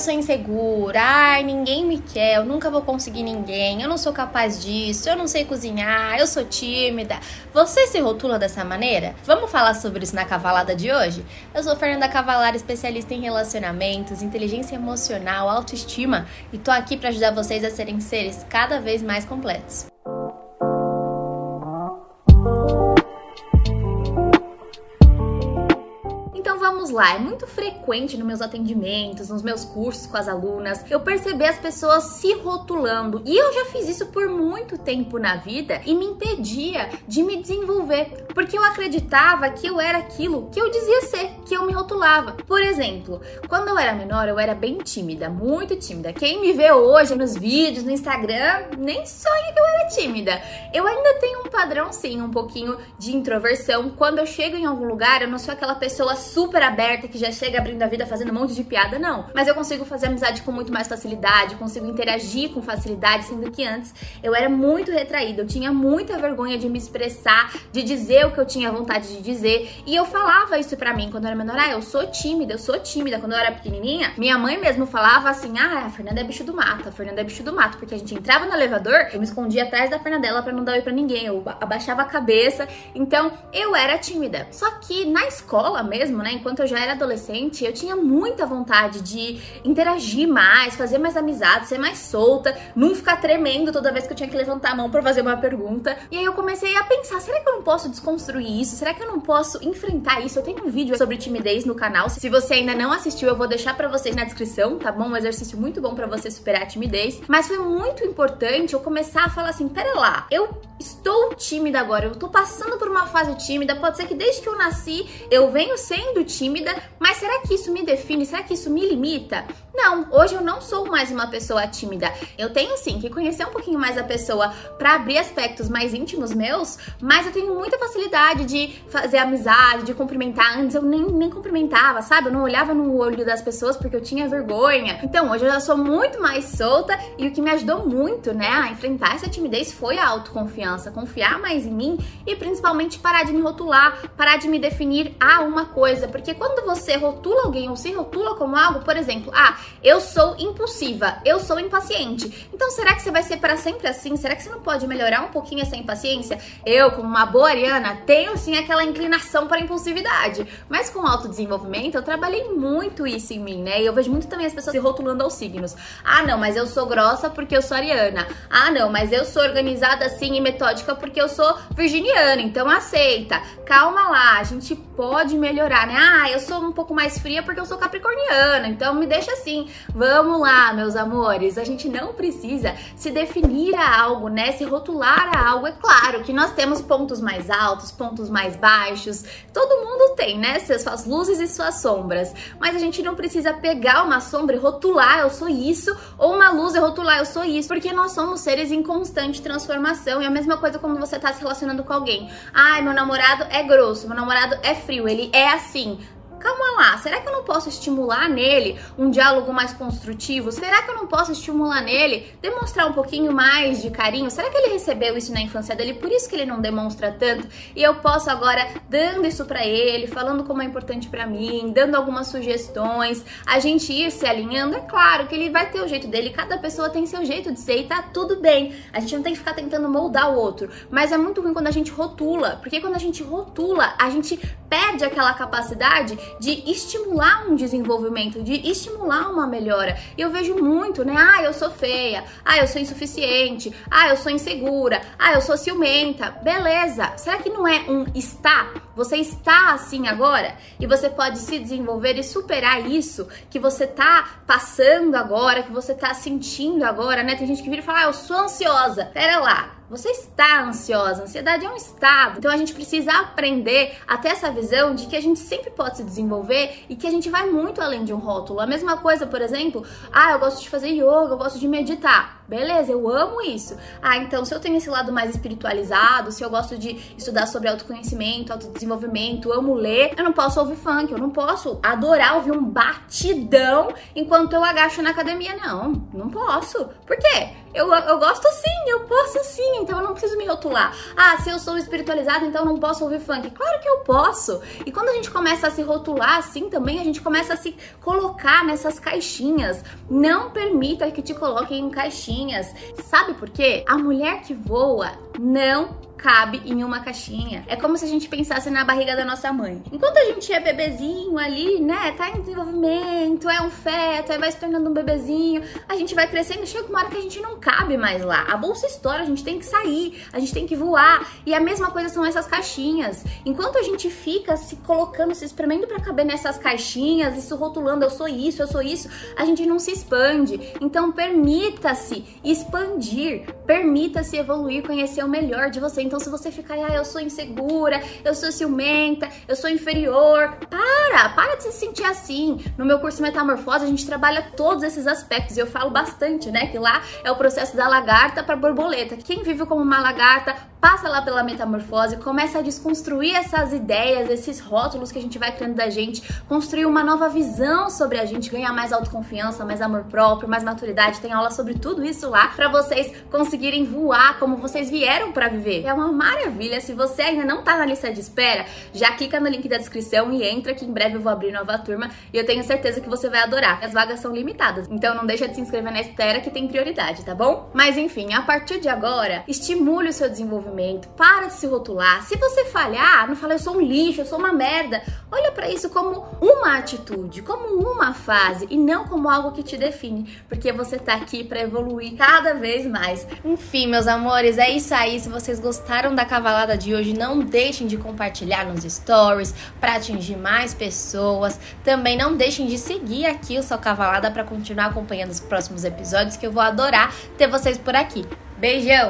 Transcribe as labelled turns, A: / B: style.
A: sou insegura, ai, ninguém me quer, eu nunca vou conseguir ninguém, eu não sou capaz disso, eu não sei cozinhar, eu sou tímida. Você se rotula dessa maneira? Vamos falar sobre isso na cavalada de hoje? Eu sou Fernanda Cavalar, especialista em relacionamentos, inteligência emocional, autoestima e tô aqui para ajudar vocês a serem seres cada vez mais completos. Vamos lá, é muito frequente nos meus atendimentos, nos meus cursos com as alunas, eu perceber as pessoas se rotulando. E eu já fiz isso por muito tempo na vida e me impedia de me desenvolver, porque eu acreditava que eu era aquilo que eu dizia ser, que eu me rotulava. Por exemplo, quando eu era menor, eu era bem tímida, muito tímida. Quem me vê hoje nos vídeos, no Instagram, nem sonha que eu era tímida. Eu ainda tenho um padrão, sim, um pouquinho de introversão. Quando eu chego em algum lugar, eu não sou aquela pessoa super aberta que já chega abrindo a vida fazendo um monte de piada, não. Mas eu consigo fazer amizade com muito mais facilidade, consigo interagir com facilidade, sendo que antes eu era muito retraída, eu tinha muita vergonha de me expressar, de dizer o que eu tinha vontade de dizer. E eu falava isso pra mim quando eu era menor, ah, eu sou tímida, eu sou tímida. Quando eu era pequenininha, minha mãe mesmo falava assim, ah, a Fernanda é bicho do mato, a Fernanda é bicho do mato, porque a gente entrava no elevador, eu me escondia atrás da perna dela pra não dar oi pra ninguém, eu abaixava a cabeça. Então, eu era tímida. Só que na escola mesmo, né, enquanto eu já era adolescente, eu tinha muita vontade de interagir mais, fazer mais amizade, ser mais solta, não ficar tremendo toda vez que eu tinha que levantar a mão para fazer uma pergunta. E aí eu comecei a pensar, será que eu não posso desconstruir isso? Será que eu não posso enfrentar isso? Eu tenho um vídeo sobre timidez no canal. Se você ainda não assistiu, eu vou deixar para vocês na descrição, tá bom? Um exercício muito bom para você superar a timidez. Mas foi muito importante eu começar a falar assim, pera lá, eu estou tímida agora, eu tô passando por uma fase tímida, pode ser que desde que eu nasci eu venho sendo tímida, mas será que isso me define? Será que isso me limita? Não, hoje eu não sou mais uma pessoa tímida. Eu tenho sim que conhecer um pouquinho mais a pessoa para abrir aspectos mais íntimos meus, mas eu tenho muita facilidade de fazer amizade, de cumprimentar. Antes eu nem, nem cumprimentava, sabe? Eu não olhava no olho das pessoas porque eu tinha vergonha. Então hoje eu já sou muito mais solta e o que me ajudou muito, né, a enfrentar essa timidez foi a autoconfiança, confiar mais em mim e principalmente parar de me rotular, parar de me definir a uma coisa, porque quando você rotula alguém ou se rotula como algo, por exemplo, ah, eu sou impulsiva, eu sou impaciente. Então, será que você vai ser para sempre assim? Será que você não pode melhorar um pouquinho essa impaciência? Eu, como uma boa ariana, tenho sim aquela inclinação para impulsividade, mas com autodesenvolvimento eu trabalhei muito isso em mim, né? E eu vejo muito também as pessoas se rotulando aos signos. Ah, não, mas eu sou grossa porque eu sou ariana. Ah, não, mas eu sou organizada assim e metódica porque eu sou virginiana, então aceita. Calma lá, a gente pode melhorar, né? Ah, eu sou um pouco mais fria porque eu sou capricorniana, então me deixa assim. Vamos lá, meus amores, a gente não precisa se definir a algo, né? Se rotular a algo. É claro que nós temos pontos mais altos, pontos mais baixos. Todo mundo tem, né? Suas luzes e suas sombras. Mas a gente não precisa pegar uma sombra e rotular, eu sou isso, ou uma luz e rotular, eu sou isso, porque nós somos seres em constante transformação. E a mesma coisa quando você tá se relacionando com alguém. Ai, meu namorado é grosso, meu namorado é frio, ele é assim calma lá, será que eu não posso estimular nele um diálogo mais construtivo? Será que eu não posso estimular nele demonstrar um pouquinho mais de carinho? Será que ele recebeu isso na infância dele, por isso que ele não demonstra tanto? E eu posso agora dando isso para ele, falando como é importante para mim, dando algumas sugestões, a gente ir se alinhando, é claro que ele vai ter o jeito dele, cada pessoa tem seu jeito de ser e tá tudo bem. A gente não tem que ficar tentando moldar o outro, mas é muito ruim quando a gente rotula, porque quando a gente rotula, a gente perde aquela capacidade de estimular um desenvolvimento, de estimular uma melhora. E eu vejo muito, né? Ah, eu sou feia. Ah, eu sou insuficiente. Ah, eu sou insegura. Ah, eu sou ciumenta. Beleza. Será que não é um está? Você está assim agora e você pode se desenvolver e superar isso que você tá passando agora, que você tá sentindo agora, né? Tem gente que vira e fala: "Ah, eu sou ansiosa". Pera lá. Você está ansiosa, ansiedade é um estado. Então a gente precisa aprender a ter essa visão de que a gente sempre pode se desenvolver e que a gente vai muito além de um rótulo. A mesma coisa, por exemplo, ah, eu gosto de fazer yoga, eu gosto de meditar. Beleza, eu amo isso. Ah, então se eu tenho esse lado mais espiritualizado, se eu gosto de estudar sobre autoconhecimento, autodesenvolvimento, amo ler, eu não posso ouvir funk, eu não posso adorar ouvir um batidão enquanto eu agacho na academia, não. Não posso. Por quê? Eu, eu gosto sim, eu posso sim, então eu não preciso me rotular. Ah, se eu sou espiritualizada, então eu não posso ouvir funk. Claro que eu posso. E quando a gente começa a se rotular assim também, a gente começa a se colocar nessas caixinhas. Não permita que te coloquem em Sabe por quê? A mulher que voa não cabe em uma caixinha. É como se a gente pensasse na barriga da nossa mãe. Enquanto a gente é bebezinho ali, né, tá em desenvolvimento, é um feto, aí vai se tornando um bebezinho, a gente vai crescendo, chega uma hora que a gente não cabe mais lá. A bolsa estoura, a gente tem que sair, a gente tem que voar. E a mesma coisa são essas caixinhas. Enquanto a gente fica se colocando, se espremendo para caber nessas caixinhas, isso rotulando, eu sou isso, eu sou isso, a gente não se expande. Então permita-se expandir, permita-se evoluir, conhecer o melhor de você. Então, se você ficar, ah, eu sou insegura, eu sou ciumenta, eu sou inferior, para, para de se sentir assim. No meu curso Metamorfose, a gente trabalha todos esses aspectos e eu falo bastante, né? Que lá é o processo da lagarta para borboleta. Quem vive como uma lagarta passa lá pela metamorfose, começa a desconstruir essas ideias, esses rótulos que a gente vai criando da gente, construir uma nova visão sobre a gente, ganhar mais autoconfiança, mais amor próprio, mais maturidade. Tem aula sobre tudo isso lá para vocês conseguirem voar como vocês vieram para viver. É uma maravilha. Se você ainda não tá na lista de espera, já clica no link da descrição e entra que em breve eu vou abrir nova turma e eu tenho certeza que você vai adorar. As vagas são limitadas, então não deixa de se inscrever na espera que tem prioridade, tá bom? Mas enfim, a partir de agora, estimule o seu desenvolvimento, para de se rotular. Se você falhar, não fala eu sou um lixo, eu sou uma merda. Olha para isso como uma atitude, como uma fase e não como algo que te define, porque você tá aqui para evoluir cada vez mais. Enfim, meus amores, é isso aí. Se vocês gostaram da cavalada de hoje, não deixem de compartilhar nos stories para atingir mais pessoas. Também não deixem de seguir aqui o Sua Cavalada para continuar acompanhando os próximos episódios que eu vou adorar ter vocês por aqui. Beijão!